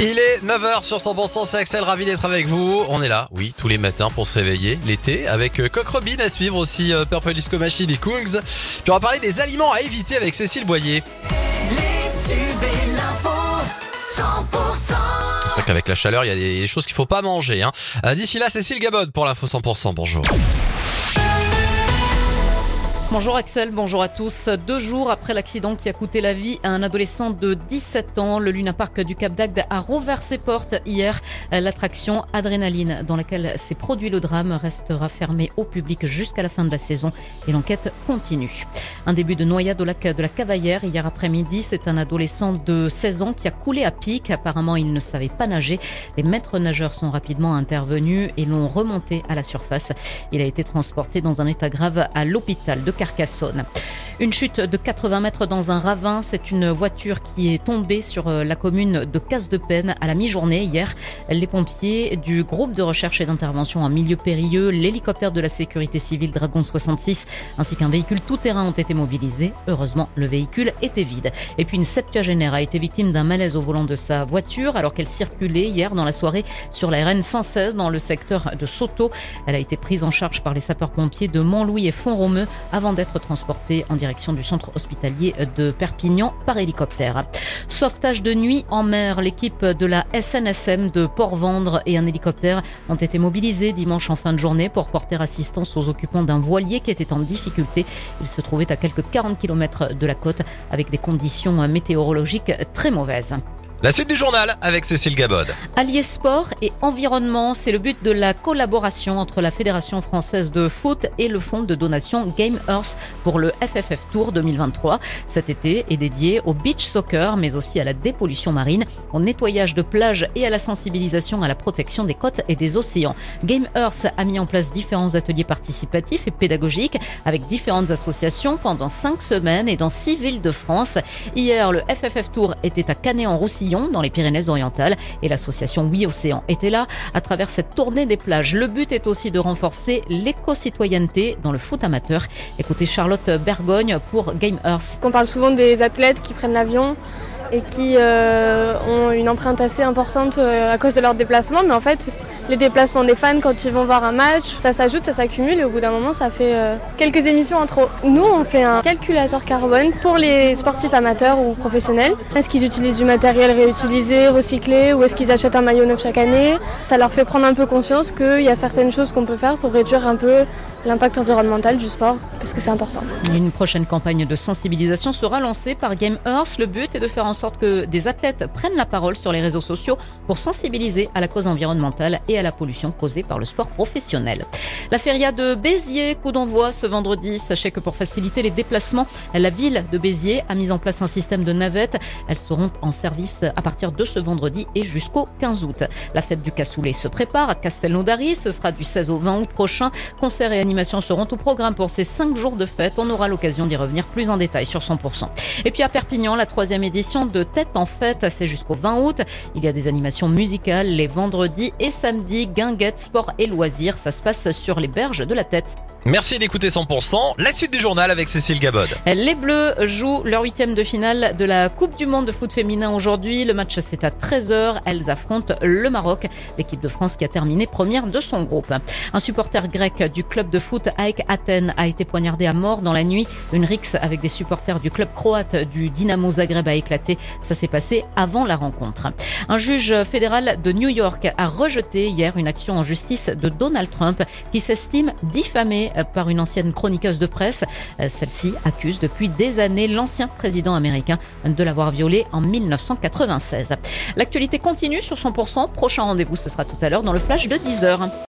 Il est 9h sur 100% c'est Axel, ravi d'être avec vous. On est là, oui, tous les matins pour se réveiller l'été avec euh, Coq Robin à suivre aussi euh, Purple Disco Machine et Kungs. Puis on va parler des aliments à éviter avec Cécile Boyer. C'est vrai qu'avec la chaleur, il y a des choses qu'il faut pas manger. Hein. Euh, D'ici là, Cécile Gabod pour l'info 100%. Bonjour. Bonjour Axel, bonjour à tous. Deux jours après l'accident qui a coûté la vie à un adolescent de 17 ans, le Luna Park du Cap d'Agde a rouvert ses portes hier. L'attraction Adrénaline dans laquelle s'est produit le drame restera fermée au public jusqu'à la fin de la saison et l'enquête continue. Un début de noyade au lac de la Cavaillère hier après-midi. C'est un adolescent de 16 ans qui a coulé à pic. Apparemment, il ne savait pas nager. Les maîtres nageurs sont rapidement intervenus et l'ont remonté à la surface. Il a été transporté dans un état grave à l'hôpital de Carcassonne. Une chute de 80 mètres dans un ravin, c'est une voiture qui est tombée sur euh, la commune de Casse-de-Peine à la mi-journée hier. Les pompiers du groupe de recherche et d'intervention en milieu périlleux, l'hélicoptère de la sécurité civile Dragon 66 ainsi qu'un véhicule tout-terrain ont été mobilisés. Heureusement, le véhicule était vide. Et puis une septuagénaire a été victime d'un malaise au volant de sa voiture alors qu'elle circulait hier dans la soirée sur la RN 116 dans le secteur de Soto. Elle a été prise en charge par les sapeurs-pompiers de Montlouis et Font-Romeu avant d'être transportée en direction du centre hospitalier de Perpignan par hélicoptère. Sauvetage de nuit en mer, l'équipe de la SNSM de Port-Vendre et un hélicoptère ont été mobilisés dimanche en fin de journée pour porter assistance aux occupants d'un voilier qui était en difficulté. Il se trouvait à quelques 40 km de la côte avec des conditions météorologiques très mauvaises. La suite du journal avec Cécile Gabod. Allier sport et environnement, c'est le but de la collaboration entre la Fédération française de foot et le fonds de donation Game Earth pour le FFF Tour 2023. Cet été est dédié au beach soccer, mais aussi à la dépollution marine, au nettoyage de plages et à la sensibilisation à la protection des côtes et des océans. Game Earth a mis en place différents ateliers participatifs et pédagogiques avec différentes associations pendant cinq semaines et dans six villes de France. Hier, le FFF Tour était à Dans les Pyrénées-Orientales et l'association Oui Océan était là. À travers cette tournée des plages, le but est aussi de renforcer l'éco-citoyenneté dans le foot amateur. Écoutez Charlotte Bergogne pour Game Earth. On parle souvent des athlètes qui prennent l'avion et qui euh, ont une empreinte assez importante euh, à cause de leur déplacement, mais en fait les déplacements des fans quand ils vont voir un match, ça s'ajoute, ça s'accumule et au bout d'un moment ça fait euh, quelques émissions en trop. Nous on fait un calculateur carbone pour les sportifs amateurs ou professionnels. Est-ce qu'ils utilisent du matériel réutilisé, recyclé ou est-ce qu'ils achètent un maillot neuf chaque année? Ça leur fait prendre un peu conscience qu'il y a certaines choses qu'on peut faire pour réduire un peu l'impact environnemental du sport, parce que c'est important. Une prochaine campagne de sensibilisation sera lancée par Game Earth. Le but est de faire en sorte que des athlètes prennent la parole sur les réseaux sociaux pour sensibiliser à la cause environnementale et à la pollution causée par le sport professionnel. La feria de Béziers, coup d'envoi ce vendredi. Sachez que pour faciliter les déplacements, la ville de Béziers a mis en place un système de navettes. Elles seront en service à partir de ce vendredi et jusqu'au 15 août. La fête du cassoulet se prépare à Castelnaudary. Ce sera du 16 au 20 août prochain. Concert et animations seront au programme pour ces 5 jours de fête. On aura l'occasion d'y revenir plus en détail sur 100%. Et puis à Perpignan, la troisième édition de Tête en fête, c'est jusqu'au 20 août. Il y a des animations musicales les vendredis et samedis, guinguettes, sport et loisirs. Ça se passe sur les berges de la tête. Merci d'écouter 100%. La suite du journal avec Cécile Gabod. Les Bleus jouent leur huitième de finale de la Coupe du Monde de foot féminin aujourd'hui. Le match c'est à 13h. Elles affrontent le Maroc, l'équipe de France qui a terminé première de son groupe. Un supporter grec du club de foot AEK Athènes a été poignardé à mort dans la nuit. Une rixe avec des supporters du club croate du Dynamo Zagreb a éclaté. Ça s'est passé avant la rencontre. Un juge fédéral de New York a rejeté hier une action en justice de Donald Trump qui s'estime diffamé par une ancienne chroniqueuse de presse. Celle-ci accuse depuis des années l'ancien président américain de l'avoir violée en 1996. L'actualité continue sur 100%. Prochain rendez-vous, ce sera tout à l'heure dans le flash de 10h.